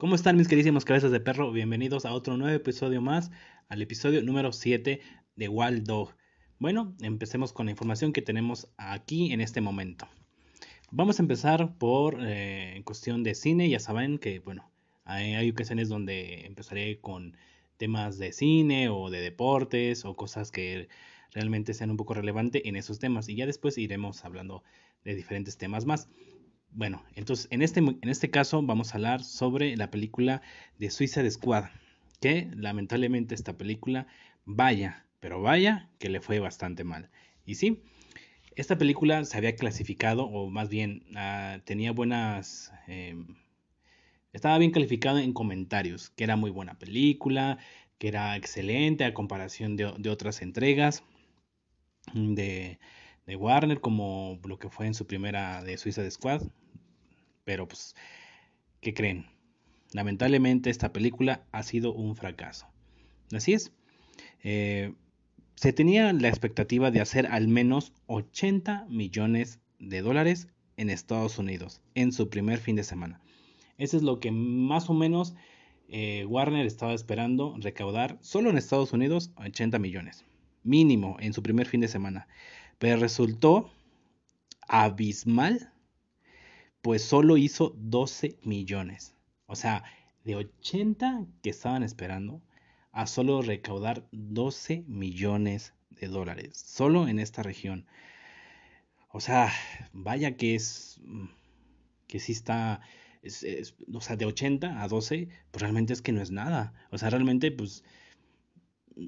¿Cómo están mis queridísimos cabezas de perro? Bienvenidos a otro nuevo episodio más, al episodio número 7 de Wild Dog. Bueno, empecemos con la información que tenemos aquí en este momento. Vamos a empezar por eh, cuestión de cine, ya saben que bueno, hay, hay ocasiones donde empezaré con temas de cine o de deportes o cosas que realmente sean un poco relevantes en esos temas y ya después iremos hablando de diferentes temas más. Bueno, entonces en este, en este caso vamos a hablar sobre la película de Suiza Squad, que lamentablemente esta película, vaya, pero vaya, que le fue bastante mal. Y sí, esta película se había clasificado, o más bien uh, tenía buenas... Eh, estaba bien calificado en comentarios, que era muy buena película, que era excelente a comparación de, de otras entregas de, de Warner, como lo que fue en su primera de Suiza Squad. Pero pues, ¿qué creen? Lamentablemente esta película ha sido un fracaso. Así es. Eh, se tenía la expectativa de hacer al menos 80 millones de dólares en Estados Unidos en su primer fin de semana. Eso es lo que más o menos eh, Warner estaba esperando recaudar solo en Estados Unidos 80 millones. Mínimo en su primer fin de semana. Pero resultó abismal, pues solo hizo 12 millones. O sea, de 80 que estaban esperando, a solo recaudar 12 millones de dólares, solo en esta región. O sea, vaya que es, que sí está, o sea, de 80 a 12, pues realmente es que no es nada. O sea, realmente, pues,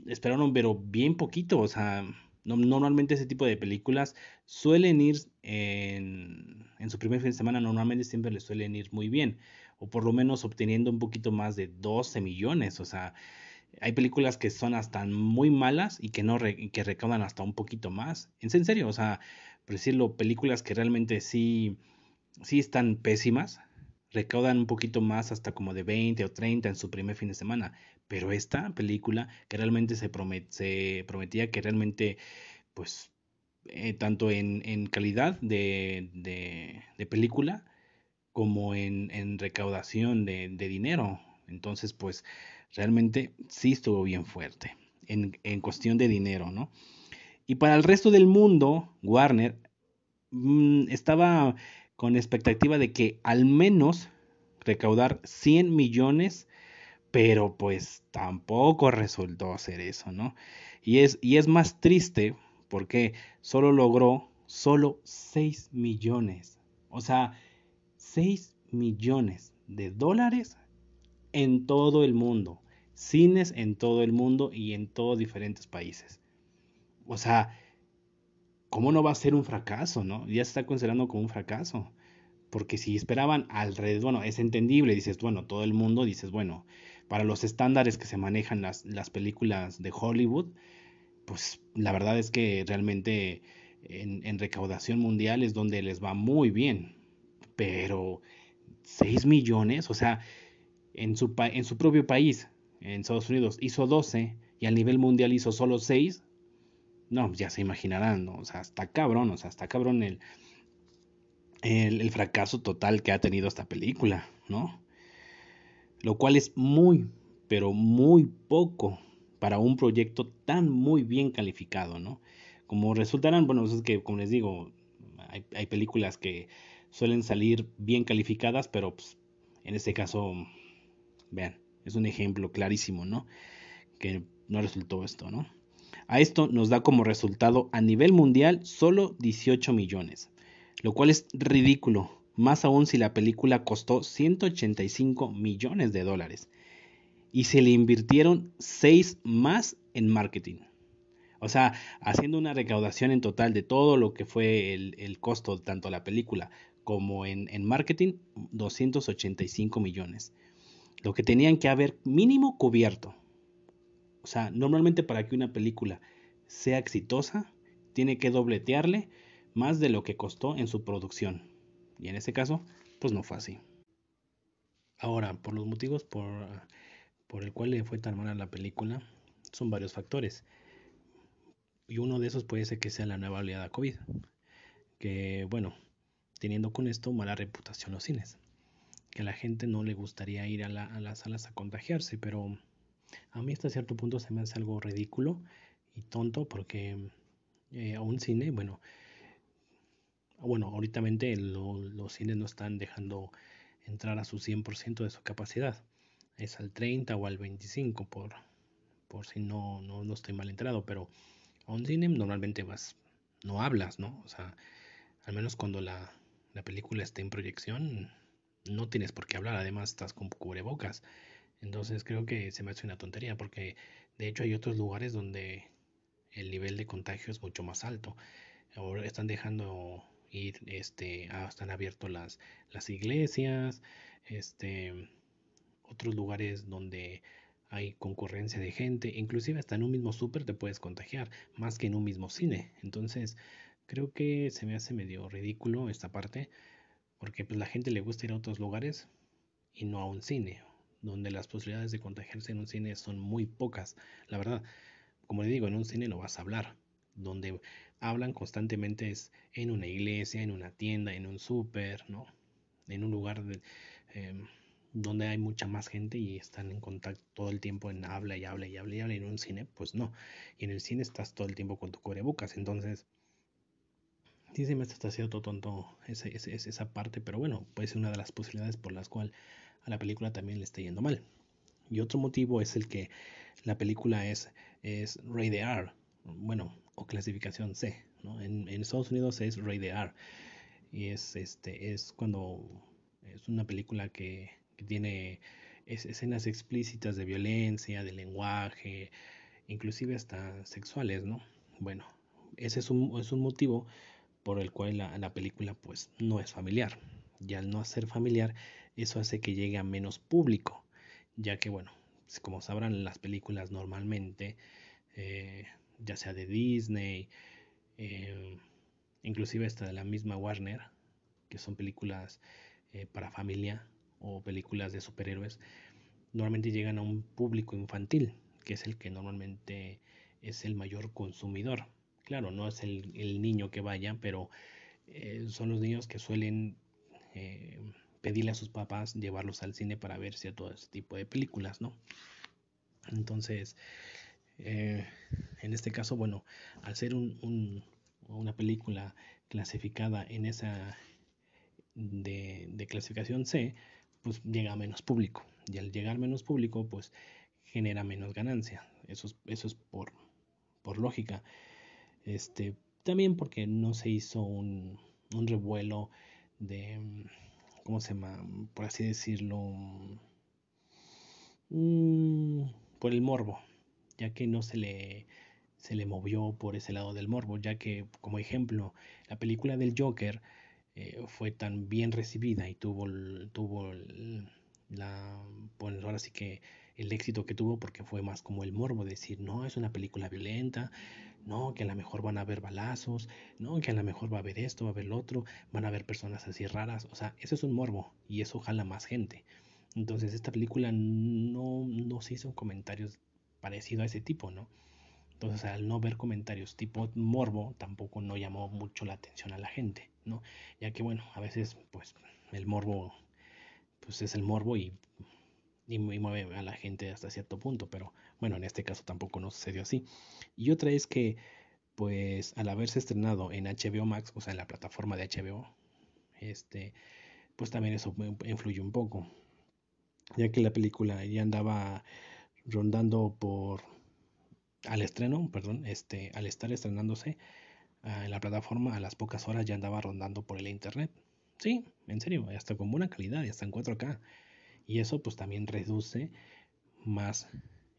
esperaron, pero bien poquito, o sea, normalmente ese tipo de películas suelen ir en, en, su primer fin de semana, normalmente siempre les suelen ir muy bien, o por lo menos obteniendo un poquito más de 12 millones, o sea, hay películas que son hasta muy malas y que no que recaudan hasta un poquito más. En serio, o sea, por decirlo, películas que realmente sí, sí están pésimas, recaudan un poquito más hasta como de 20 o 30 en su primer fin de semana. Pero esta película que realmente se, prometía que realmente, pues, eh, tanto en, calidad de, de, de, película como en, recaudación de, de, dinero. Entonces, pues, realmente sí estuvo bien fuerte en, cuestión de dinero, ¿no? Y para el resto del mundo, Warner mmm, estaba con expectativa de que al menos recaudar 100 millones pero pues tampoco resultó hacer eso, ¿no? Y es, y es más triste porque solo logró solo 6 millones, o sea, 6 millones de dólares en todo el mundo, cines en todo el mundo y en todos diferentes países. O sea, ¿cómo no va a ser un fracaso, no? Ya se está considerando como un fracaso. Porque si esperaban alrededor, bueno, es entendible, dices, bueno, todo el mundo, dices, bueno, para los estándares que se manejan las, las películas de Hollywood, pues la verdad es que realmente en, recaudación mundial es donde les va muy bien. Pero 6 millones, o sea, en su, en su propio país, en Estados Unidos, hizo 12 y a nivel mundial hizo solo 6. No, ya se imaginarán, ¿no? O sea, está cabrón, o sea, está cabrón el, el fracaso total que ha tenido esta película, ¿no? Lo cual es muy, pero muy poco para un proyecto tan muy bien calificado, ¿no? Como resultarán, bueno, es que, como les digo, hay, hay películas que suelen salir bien calificadas, pero pues, en este caso, vean, es un ejemplo clarísimo, ¿no? Que no resultó esto, ¿no? A esto nos da como resultado a nivel mundial solo 18 millones, lo cual es ridículo, más aún si la película costó 185 millones de dólares y se le invirtieron 6 más en marketing. O sea, haciendo una recaudación en total de todo lo que fue el, costo, tanto la película como en, en, marketing, 285 millones. Lo que tenían que haber mínimo cubierto. O sea, normalmente para que una película sea exitosa, tiene que dobletearle más de lo que costó en su producción. Y en ese caso, pues no fue así. Ahora, por los motivos por, por el cual le fue tan mala la película, son varios factores. Y uno de esos puede ser que sea la nueva oleada COVID. Que, bueno, teniendo con esto mala reputación los cines. que a la gente no le gustaría ir a, las salas a contagiarse, pero a mí hasta cierto punto se me hace algo ridículo y tonto porque eh, a un cine, bueno, bueno, ahorita los cines no están dejando entrar a su 100% de su capacidad. Es al 30 o al 25 por, por si no, no, no estoy mal enterado, pero a un cine normalmente vas, no hablas, ¿no? O sea, al menos cuando la, la película está en proyección, no tienes por qué hablar, además estás con cubrebocas. Entonces creo que se me hace una tontería porque de hecho hay otros lugares donde el nivel de contagio es mucho más alto. Ahora están dejando ir, este, están abiertos las, las iglesias, este, otros lugares donde hay concurrencia de gente, inclusive hasta en un mismo súper te puedes contagiar, más que en un mismo cine. Entonces, creo que se me hace medio ridículo esta parte, porque pues la gente le gusta ir a otros lugares y no a un cine, donde las posibilidades de contagiarse en un cine son muy pocas, la verdad. Como le digo, en un cine no vas a hablar, donde hablan constantemente es en una iglesia, en una tienda, en un súper, ¿no? En un lugar em, donde hay mucha más gente y están en contacto todo el tiempo en habla y habla y habla y habla. En un cine, pues no. Y en el cine estás todo el tiempo con tu cubrebocas. Entonces, sí se me está haciendo tonto ese, ese, esa parte, pero bueno, puede ser una de las posibilidades por las cuales a la película también le está yendo mal. Y otro motivo es el que la película es, es R, bueno, o clasificación C, ¿no? En, Estados Unidos es R y es, este, es cuando es una película que, tiene escenas explícitas de violencia, de lenguaje, inclusive hasta sexuales, ¿no? Bueno, ese es un, es un motivo por el cual la, la, película pues no es familiar. Y al no ser familiar, eso hace que llegue a menos público, ya que bueno, como sabrán las películas normalmente, eh, ya sea de Disney, eh, inclusive hasta de la misma Warner, que son películas eh, para familia o películas de superhéroes, normalmente llegan a un público infantil, que es el que normalmente es el mayor consumidor. Claro, no es el, niño que vaya, pero eh, son los niños que suelen pedirle a sus papás llevarlos al cine para ver todo ese tipo de películas, ¿no? Entonces, eh, en este caso, bueno, al ser un, una película clasificada en esa de, clasificación C, pues llega a menos público. Y al llegar menos público, pues genera menos ganancia. Eso es, por, lógica. Este, también porque no se hizo un, un revuelo de, ¿cómo se llama? Por así decirlo, mm, por el morbo ya que no se le, se le movió por ese lado del morbo, ya que, como ejemplo, la película del Joker eh, fue tan bien recibida y tuvo, tuvo la, bueno, ahora sí que el éxito que tuvo porque fue más como el morbo, decir, no, es una película violenta, no, que a lo mejor van a haber balazos, no, que a lo mejor va a haber esto, va a haber lo otro, van a haber personas así raras, o sea, eso es un morbo y eso jala más gente. Entonces esta película no, no se hizo comentarios parecido a ese tipo, ¿no? Entonces, al no ver comentarios tipo morbo, tampoco no llamó mucho la atención a la gente, ¿no? Ya que, bueno, a veces, pues, el morbo, pues es el morbo y, y, mueve a la gente hasta cierto punto, pero bueno, en este caso tampoco no sucedió así. Y otra es que, pues, al haberse estrenado en HBO Max, o sea, en la plataforma de HBO, este, pues también eso influye un poco, ya que la película ya andaba rondando por al estreno, perdón, este, al estar estrenándose ah, en la plataforma a las pocas horas ya andaba rondando por el internet. Sí, en serio, hasta con buena calidad, hasta en 4K. Y eso pues también reduce más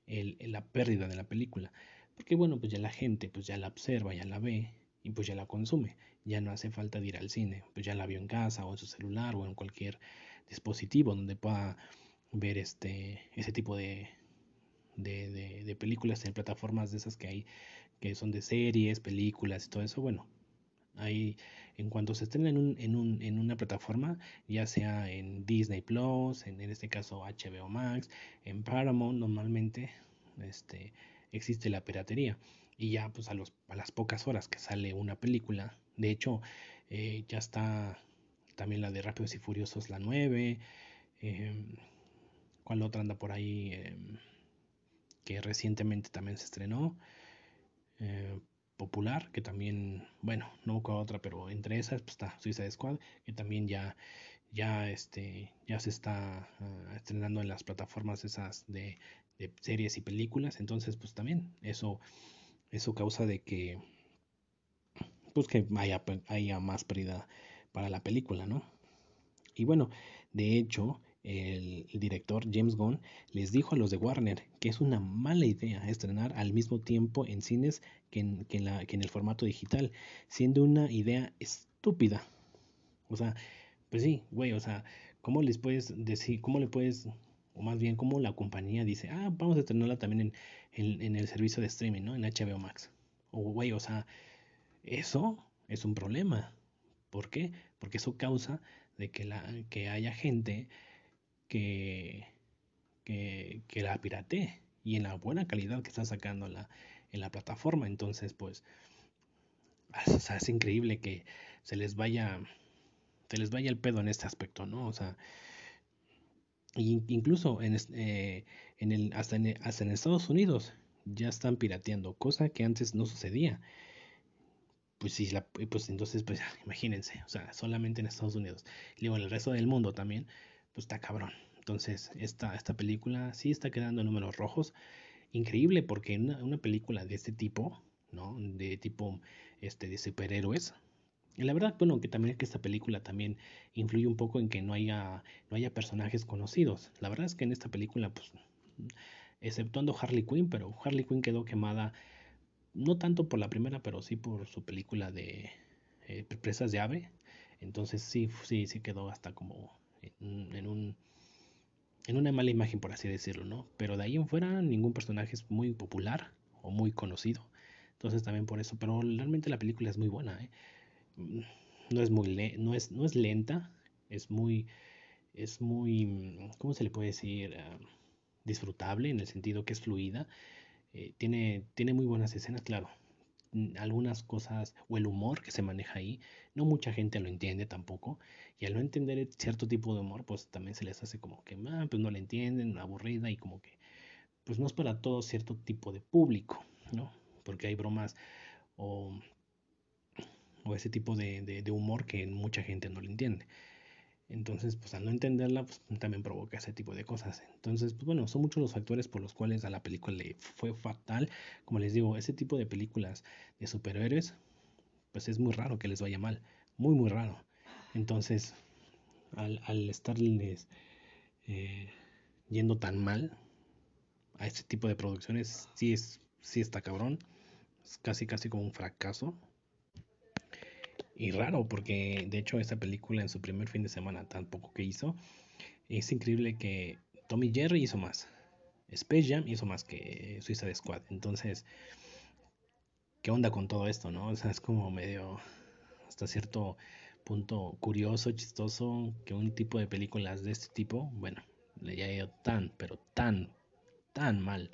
el, la pérdida de la película. Porque bueno, pues ya la gente pues ya la observa, ya la ve y pues ya la consume. Ya no hace falta ir al cine, pues ya la vio en casa o en su celular o en cualquier dispositivo donde pueda ver este ese tipo de, de, de, películas en plataformas de esas que hay, que son de series, películas y todo eso, bueno, ahí en cuanto se estrena en, un, en, un, en una plataforma, ya sea en Disney Plus, en, en, este caso HBO Max, en Paramount normalmente este, existe la piratería. Y ya pues a, los, a las pocas horas que sale una película, de hecho eh, ya está también la de Rápidos y Furiosos la 9, Em, ¿Cuál otra anda por ahí? Em, recientemente también se estrenó. Eh, popular, que también, bueno, no busco otra, pero entre esas pues, está Suicide Squad, que también ya, ya, este, ya se está ah, estrenando en las plataformas esas de, de, series y películas. Entonces, pues también eso, eso causa de que, pues que haya, haya más pérdida para la película, ¿no? Y bueno, de hecho, el, director James Gunn les dijo a los de Warner que es una mala idea estrenar al mismo tiempo en cines que en, que la, que en el formato digital, siendo una idea estúpida. O sea, pues sí, güey, o sea, ¿cómo les puedes decir, cómo le puedes, o más bien, cómo la compañía dice, ah, vamos a estrenarla también en, en el servicio de streaming, ¿no? En HBO Max. O, güey, o sea, eso es un problema. ¿Por qué? Porque eso causa de que, la, que haya gente que, que, la piratee y en la buena calidad que está sacando la, en la plataforma. Entonces, pues, es increíble que se les vaya, se les vaya el pedo en este aspecto, ¿no? O sea, incluso en, eh, en el, hasta, en, hasta en Estados Unidos ya están pirateando, cosa que antes no sucedía. Pues sí, pues entonces, pues imagínense, o sea, solamente en Estados Unidos. Y luego en el resto del mundo también pues está cabrón. Entonces, esta, esta película sí está quedando en números rojos. Increíble porque una, una película de este tipo, ¿no? De tipo este, de superhéroes. Y la verdad, bueno, que también es que esta película también influye un poco en que no haya, no haya personajes conocidos. La verdad es que en esta película, pues, exceptuando Harley Quinn, pero Harley Quinn quedó quemada no tanto por la primera, pero sí por su película de eh, Presas de Ave. Entonces sí, sí, sí quedó hasta como en una mala imagen, por así decirlo, ¿no? Pero de ahí en fuera ningún personaje es muy popular o muy conocido. Entonces también por eso, pero realmente la película es muy buena, ¿eh? No es muy no es, no es lenta, es muy es muy ¿cómo se le puede decir? Ah, disfrutable en el sentido que es fluida. Eh, tiene, tiene muy buenas escenas, claro algunas cosas o el humor que se maneja ahí, no mucha gente lo entiende tampoco. Y al no entender cierto tipo de humor, pues también se les hace como que, ah, pues no le entienden, aburrida y como que, pues no es para todo cierto tipo de público, ¿no? Porque hay bromas o, o ese tipo de, de humor que mucha gente no lo entiende. Entonces, pues al no entenderla, pues también provoca ese tipo de cosas. Entonces, pues bueno, son muchos los factores por los cuales a la película le fue fatal. Como les digo, ese tipo de películas de superhéroes, pues es muy raro que les vaya mal. Muy, muy raro. Entonces, al, al estarles eh, yendo tan mal a este tipo de producciones, sí, es, sí está cabrón. Es casi, casi como un fracaso y raro porque de hecho esta película en su primer fin de semana tan poco que hizo es increíble que Tommy Jerry hizo más Space Jam hizo más que Suicide Squad. Entonces qué onda con todo esto no o sea es como medio hasta cierto punto curioso chistoso que un tipo de películas de este tipo bueno le haya ido tan pero tan tan mal.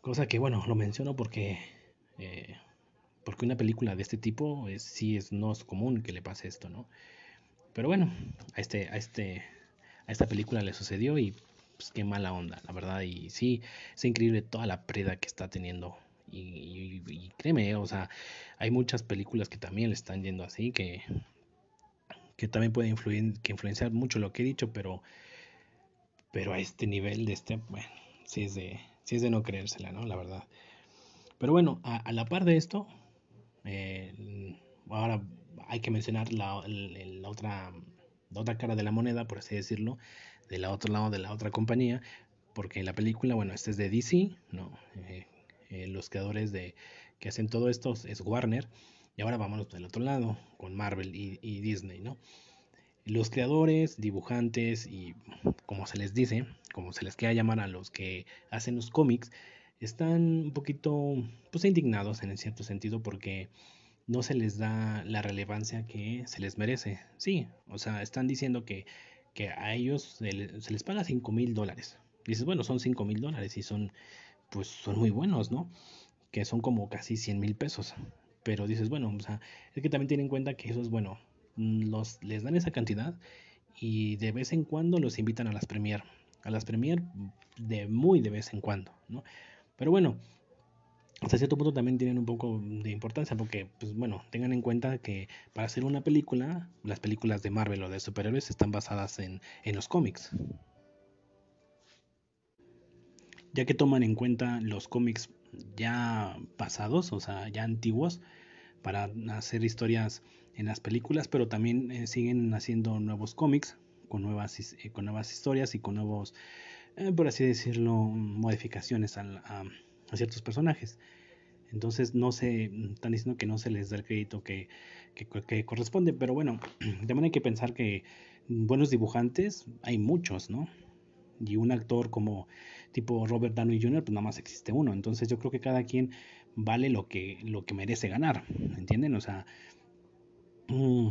Cosa que bueno lo menciono porque eh, porque una película de este tipo es, sí es, no es común que le pase esto, ¿no? Pero bueno, a, este, a, este, a esta película le sucedió y pues qué mala onda, la verdad. Y sí, es increíble toda la preda que está teniendo. Y, créeme, o sea, hay muchas películas que también le están yendo así, que, que también pueden influir, que influenciar mucho lo que he dicho, pero, pero a este nivel de este, bueno, sí es de, sí es de no creérsela, ¿no? La verdad. Pero bueno, a la par de esto, eh, ahora hay que mencionar la, otra, otra cara de la moneda, por así decirlo, del otro lado de la otra compañía, porque la película, bueno, esta es de DC, ¿no? Eh, eh, los creadores de que hacen todo esto es Warner, y ahora vámonos del otro lado, con Marvel y, y Disney, ¿no? Los creadores, dibujantes y como se les dice, como se les quiera llamar a los que hacen los cómics, están un poquito pues indignados en cierto sentido porque no se les da la relevancia que se les merece. Sí, o sea, están diciendo que, que a ellos se, les paga 5 mil dólares. Dices, bueno, son 5 mil dólares y son, pues son muy buenos, ¿no? Que son como casi 100 mil pesos. Pero dices, bueno, o sea, es que también tienen en cuenta que eso es bueno. Los, les dan esa cantidad y de vez en cuando los invitan a las premier, a las premier de muy de vez en cuando, ¿no? Pero bueno, hasta cierto punto también tienen un poco de importancia porque, pues bueno, tengan en cuenta que para hacer una película, las películas de Marvel o de superhéroes están basadas en, en los cómics. Ya que toman en cuenta los cómics ya pasados, o sea, ya antiguos, para hacer historias en las películas, pero también eh, siguen haciendo nuevos cómics con nuevas, eh, con nuevas historias y con nuevos, eh, por así decirlo, modificaciones a, ciertos personajes. Entonces no se están diciendo que no se les da el crédito que, que, corresponde, pero bueno, también hay que pensar que buenos dibujantes hay muchos, ¿no? Y un actor como tipo Robert Downey Jr., pues nada más existe uno. Entonces yo creo que cada quien vale lo que, lo que merece ganar, ¿entienden? O sea, mm,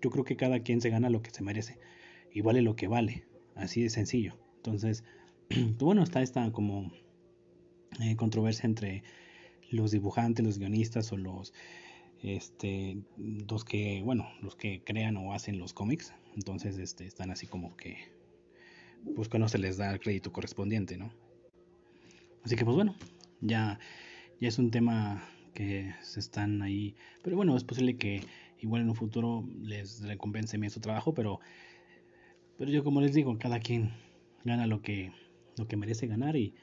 yo creo que cada quien se gana lo que se merece y vale lo que vale, así de sencillo. Entonces, pues bueno, está esta como eh, controversia entre los dibujantes, los guionistas o los este los que bueno los que crean o hacen los cómics entonces este están así como que pues que no se les da el crédito correspondiente no así que pues bueno ya ya es un tema que se están ahí. Pero bueno, es posible que igual en un futuro les recompense bien su trabajo, pero, pero yo como les digo, cada quien gana lo que, lo que merece ganar y,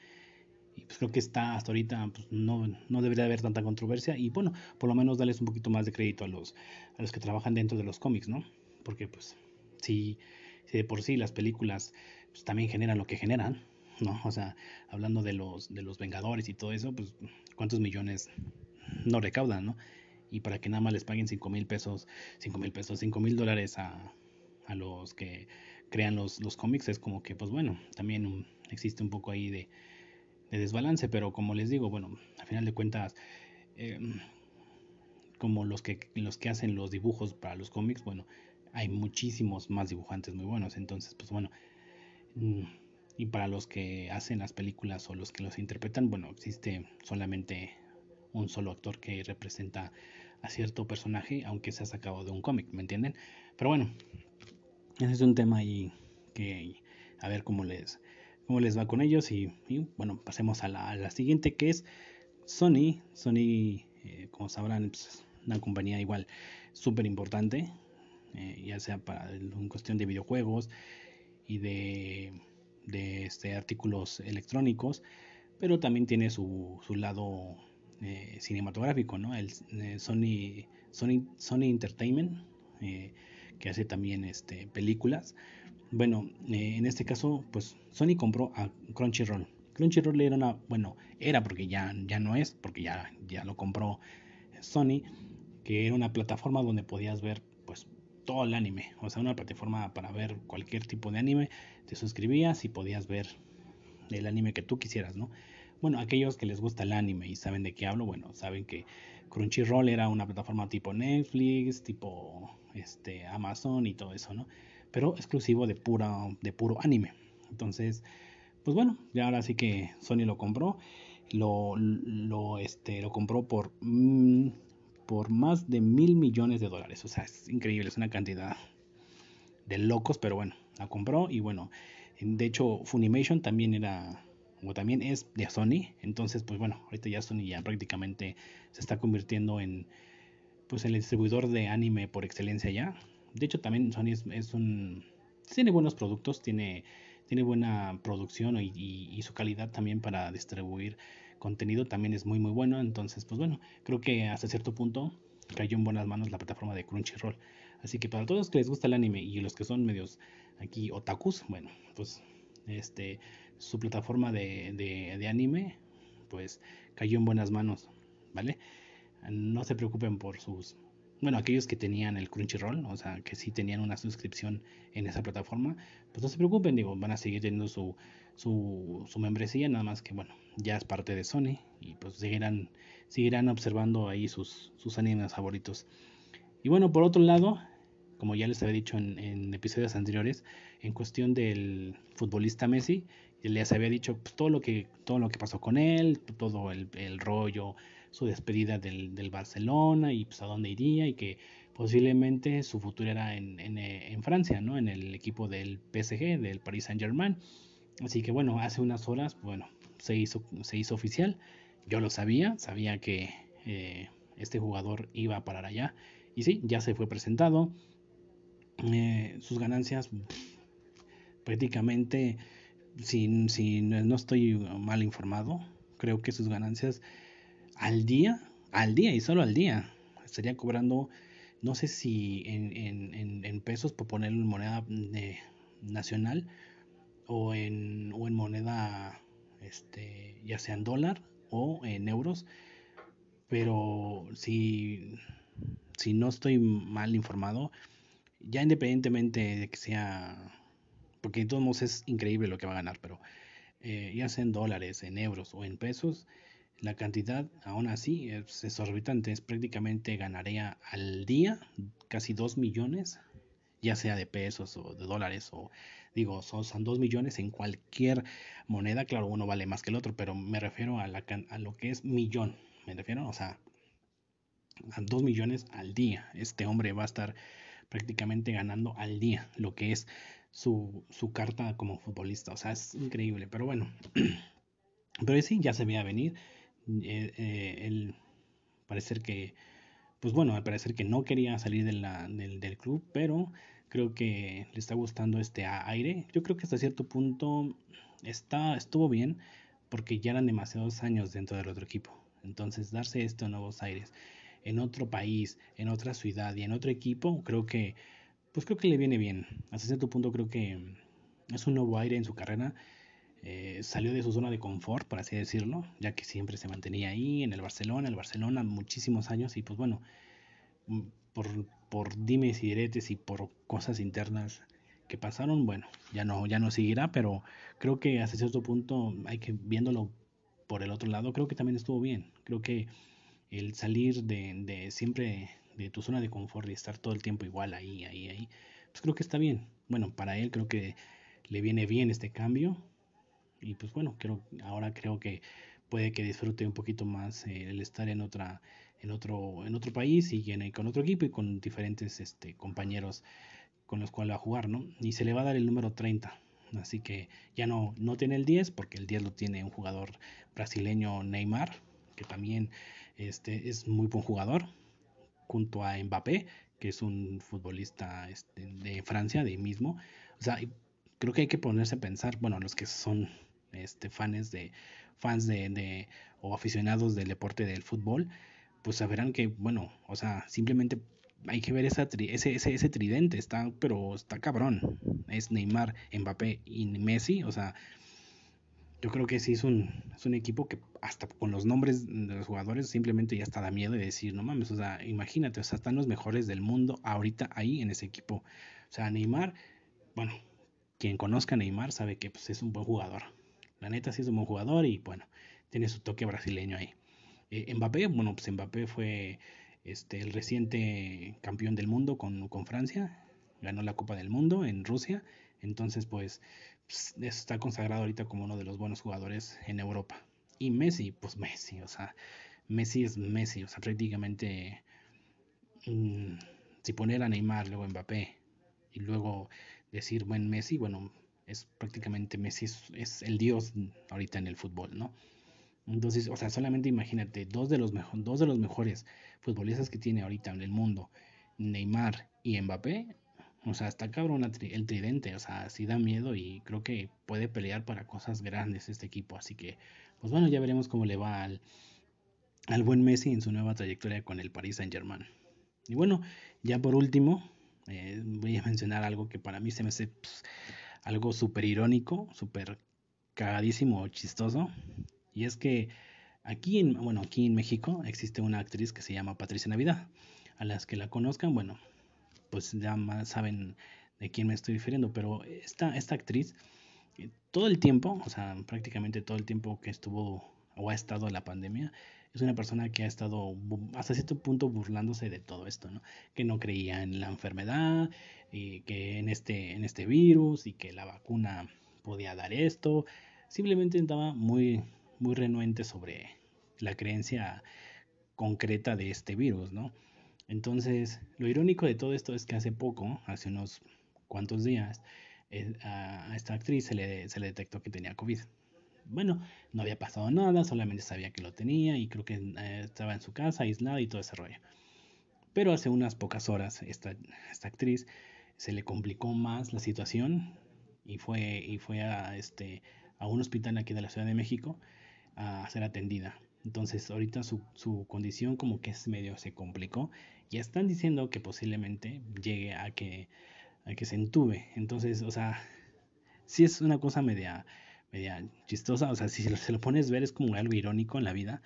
pues creo que está hasta ahorita, pues no, no debería haber tanta controversia y bueno, por lo menos darles un poquito más de crédito a los, a los que trabajan dentro de los cómics, ¿no? Porque pues si, si de por sí las películas pues, también generan lo que generan, ¿no? O sea, hablando de los, de los Vengadores y todo eso, pues cuántos millones no recaudan, ¿no? Y para que nada más les paguen 5 mil pesos, 5 mil pesos, 5 mil dólares a, a, los que crean los, los cómics, es como que, pues bueno, también existe un poco ahí de, de, desbalance, pero como les digo, bueno, a final de cuentas, eh, como los que, los que hacen los dibujos para los cómics, bueno, hay muchísimos más dibujantes muy buenos, entonces, pues bueno, mm, y para los que hacen las películas o los que los interpretan, bueno, existe solamente un solo actor que representa a cierto personaje, aunque se ha sacado de un cómic, ¿me entienden? Pero bueno, ese es un tema ahí que a ver cómo les, cómo les va con ellos y, bueno, pasemos a la, siguiente que es Sony. Sony, eh, como sabrán, pues, una compañía igual súper importante, eh, ya sea para en cuestión de videojuegos y de de este, artículos electrónicos, pero también tiene su, su lado eh, cinematográfico, ¿no? El Sony, Sony, Sony Entertainment, que hace también este, películas. Bueno, en este caso, pues Sony compró a Crunchyroll. Crunchyroll era una, bueno, era porque ya, ya no es, porque ya, ya lo compró Sony, que era una plataforma donde podías ver pues todo el anime, o sea, una plataforma para ver cualquier tipo de anime, te suscribías y podías ver el anime que tú quisieras, ¿no? Bueno, aquellos que les gusta el anime y saben de qué hablo, bueno, saben que Crunchyroll era una plataforma tipo Netflix, tipo este Amazon y todo eso, ¿no? Pero exclusivo de pura de puro anime. Entonces, pues bueno, ya ahora sí que Sony lo compró, lo, lo este lo compró por mm, por más de mil millones de dólares. O sea, es increíble, es una cantidad de locos, pero bueno, la compró y bueno, de hecho Funimation también era o también es de Sony, entonces pues bueno, ahorita ya Sony ya prácticamente se está convirtiendo en pues el distribuidor de anime por excelencia ya. De hecho también Sony es, un tiene buenos productos, tiene tiene buena producción y, y su calidad también para distribuir contenido también es muy muy bueno. Entonces, pues bueno, creo que hasta cierto punto cayó en buenas manos la plataforma de Crunchyroll. Así que para todos los que les gusta el anime y los que son medios aquí otakus, bueno, pues este su plataforma de, de, de anime pues cayó en buenas manos, ¿vale? No se preocupen por sus bueno, aquellos que tenían el Crunchyroll, o sea, que sí tenían una suscripción en esa plataforma, pues no se preocupen, digo, van a seguir teniendo su, su, su membresía, nada más que, bueno, ya es parte de Sony y pues seguirán, seguirán observando ahí sus, sus animes favoritos. Y bueno, por otro lado, como ya les había dicho en, episodios anteriores, en cuestión del futbolista Messi, les había dicho pues, todo lo que todo lo que pasó con él, todo el, el rollo, su despedida del, del, Barcelona y pues a dónde iría y que posiblemente su futuro era en, en, Francia, ¿no? En el equipo del PSG, del Paris Saint Germain. Así que bueno, hace unas horas, bueno, se hizo, se hizo oficial. Yo lo sabía, sabía que eh, este jugador iba a parar allá. Y sí, ya se fue presentado. Eh, sus ganancias prácticamente, si, si no estoy mal informado, creo que sus ganancias al día, al día y solo al día, estaría cobrando, no sé si en, en, pesos, por ponerlo en moneda eh, nacional, o en, o en moneda, este, ya sea en dólar o en euros, pero si, si no estoy mal informado, ya independientemente de que sea, porque de todos modos es increíble lo que va a ganar, pero eh, ya sea en dólares, en euros o en pesos, la cantidad aún así es exorbitante, es prácticamente ganaría al día casi 2 millones, ya sea de pesos o de dólares o digo, son, son 2 millones en cualquier moneda, claro, uno vale más que el otro, pero me refiero a, la, a lo que es millón, me refiero, o sea, a 2 millones al día. Este hombre va a estar prácticamente ganando al día lo que es su, su carta como futbolista. O sea, es increíble. Pero bueno, pero sí, ya se veía venir. Eh, eh, el parecer que, pues bueno, al parecer que no quería salir del, del club, pero creo que le está gustando este aire. Yo creo que hasta cierto punto está, estuvo bien porque ya eran demasiados años dentro del otro equipo. Entonces, darse esto a nuevos aires en otro país, en otra ciudad y en otro equipo, creo que, pues creo que le viene bien. Hasta cierto punto creo que es un nuevo aire en su carrera. Eh, salió de su zona de confort, por así decirlo, ya que siempre se mantenía ahí en el Barcelona, el Barcelona muchísimos años y pues bueno, mm, por, por dimes y diretes y por cosas internas que pasaron, bueno, ya no, ya no seguirá, pero creo que hasta cierto punto hay que viéndolo por el otro lado, creo que también estuvo bien. Creo que el salir de, de siempre de tu zona de confort y estar todo el tiempo igual ahí, ahí, ahí, pues creo que está bien. Bueno, para él creo que le viene bien este cambio y pues bueno, creo, ahora creo que puede que disfrute un poquito más eh, el estar en otra en otro en otro país y con otro equipo y con diferentes este compañeros con los cuales va a jugar, ¿no? Y se le va a dar el número 30. Así que ya no, no tiene el 10 porque el 10 lo tiene un jugador brasileño Neymar, que también este, es muy buen jugador, junto a Mbappé, que es un futbolista este, de Francia, de mismo. O sea, creo que hay que ponerse a pensar, bueno, los que son este, fans de fans de, de, o aficionados del deporte del fútbol, pues sabrán que, bueno, o sea, simplemente hay que ver ese, ese, ese tridente, está, pero está cabrón. Es Neymar, Mbappé y Messi, o sea, yo creo que sí es un, es un equipo que hasta con los nombres de los jugadores simplemente ya está da miedo de decir, no mames, o sea, imagínate, o sea, están los mejores del mundo ahorita ahí en ese equipo. O sea, Neymar, bueno, quien conozca a Neymar sabe que pues, es un buen jugador. La neta sí es un buen jugador y bueno, tiene su toque brasileño ahí. Eh, Mbappé, bueno, pues Mbappé fue este, el reciente campeón del mundo con, con Francia, ganó la Copa del Mundo en Rusia, entonces pues pues, está consagrado ahorita como uno de los buenos jugadores en Europa. Y Messi, pues Messi, o sea, Messi es Messi, o sea, prácticamente mm, si poner a Neymar, luego Mbappé y luego decir buen Messi, bueno, es prácticamente Messi es, el dios ahorita en el fútbol, ¿no? Entonces, o sea, solamente imagínate, dos de los, dos de los mejores futbolistas que tiene ahorita en el mundo, Neymar y Mbappé, o sea, está cabrón el tridente, o sea, sí da miedo y creo que puede pelear para cosas grandes este equipo. Así que, pues bueno, ya veremos cómo le va al, al buen Messi en su nueva trayectoria con el Paris Saint Germain. Y bueno, ya por último, eh, voy a mencionar algo que para mí se me hace pues, algo súper irónico, súper cagadísimo, chistoso. Y es que aquí en, bueno, aquí en México existe una actriz que se llama Patricia Navidad. A las que la conozcan, bueno, pues ya más saben de quién me estoy refiriendo, pero esta, esta actriz, eh, todo el tiempo, o sea, prácticamente todo el tiempo que estuvo o ha estado la pandemia, es una persona que ha estado hasta cierto punto burlándose de todo esto, ¿no? Que no creía en la enfermedad, y que en este, en este virus y que la vacuna podía dar esto. Simplemente estaba muy, muy renuente sobre la creencia concreta de este virus, ¿no? Entonces, lo irónico de todo esto es que hace poco, hace unos cuantos días, eh, a esta actriz se le, se le detectó que tenía COVID. Bueno, no había pasado nada, solamente sabía que lo tenía y creo que eh, estaba en su casa aislada y todo ese rollo. Pero hace unas pocas horas esta, esta actriz se le complicó más la situación y fue, y fue a, este, a un hospital aquí de la Ciudad de México a ser atendida. Entonces ahorita su, su condición como que es medio se complicó. Ya están diciendo que posiblemente llegue a que, a que se entube. Entonces, o sea, sí es una cosa media, media chistosa. O sea, si se lo, pones ver es como algo irónico en la vida.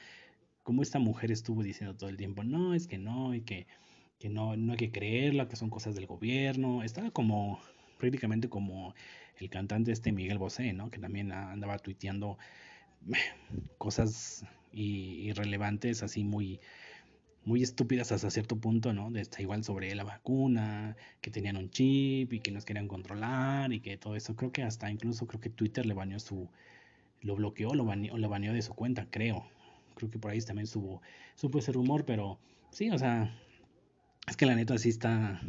Como esta mujer estuvo diciendo todo el tiempo, no, es que no, y que, que no, no hay que creerlo, que son cosas del gobierno. Estaba como prácticamente como el cantante este Miguel Bosé, ¿no? Que también andaba tuiteando cosas irrelevantes, así muy, muy estúpidas hasta cierto punto, ¿no? De, igual sobre la vacuna, que tenían un chip y que nos querían controlar y que todo eso. Creo que hasta incluso creo que Twitter le baneó su, lo bloqueó lo baneó, lo baneó de su cuenta, creo. Creo que por ahí también subo, supo ese rumor, pero sí, o sea, es que la neta sí está,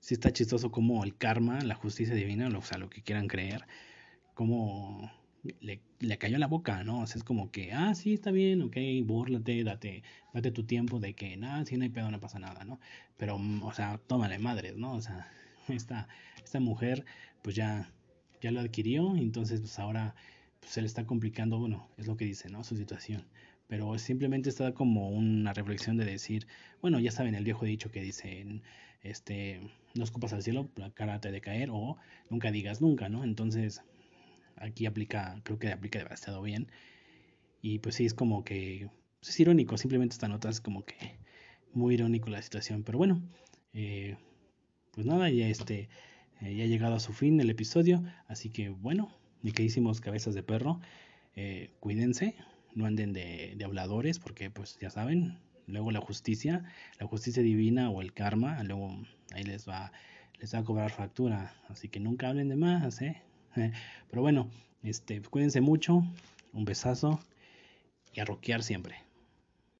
sí está chistoso como el karma, la justicia divina, o sea, lo que quieran creer, como le, le, cayó la boca, ¿no? O sea, es como que, ah, sí, está bien, ok, bórlate, date, date tu tiempo de que, nada, si no hay pedo, no pasa nada, ¿no? Pero, mm, o sea, tómale madres, ¿no? O sea, esta, esta mujer, pues ya, ya lo adquirió, entonces, pues ahora pues, se le está complicando, bueno, es lo que dice, ¿no? Su situación. Pero simplemente está como una reflexión de decir, bueno, ya saben el viejo dicho que dicen, este, no escupas al cielo, la cara te de caer, o nunca digas nunca, ¿no? Entonces, aquí aplica, creo que aplica demasiado bien. Y pues sí, es como que pues es irónico, simplemente esta nota es como que muy irónico la situación. Pero bueno, eh, pues nada, ya este eh, ya ha llegado a su fin el episodio. Así que bueno, ni que hicimos cabezas de perro. Eh, cuídense, no anden de, habladores, porque pues ya saben, luego la justicia, la justicia divina o el karma, luego ahí les va, les va a cobrar factura. Así que nunca hablen de más, ¿eh? Pero bueno, este, cuídense mucho, un besazo y a rockear siempre.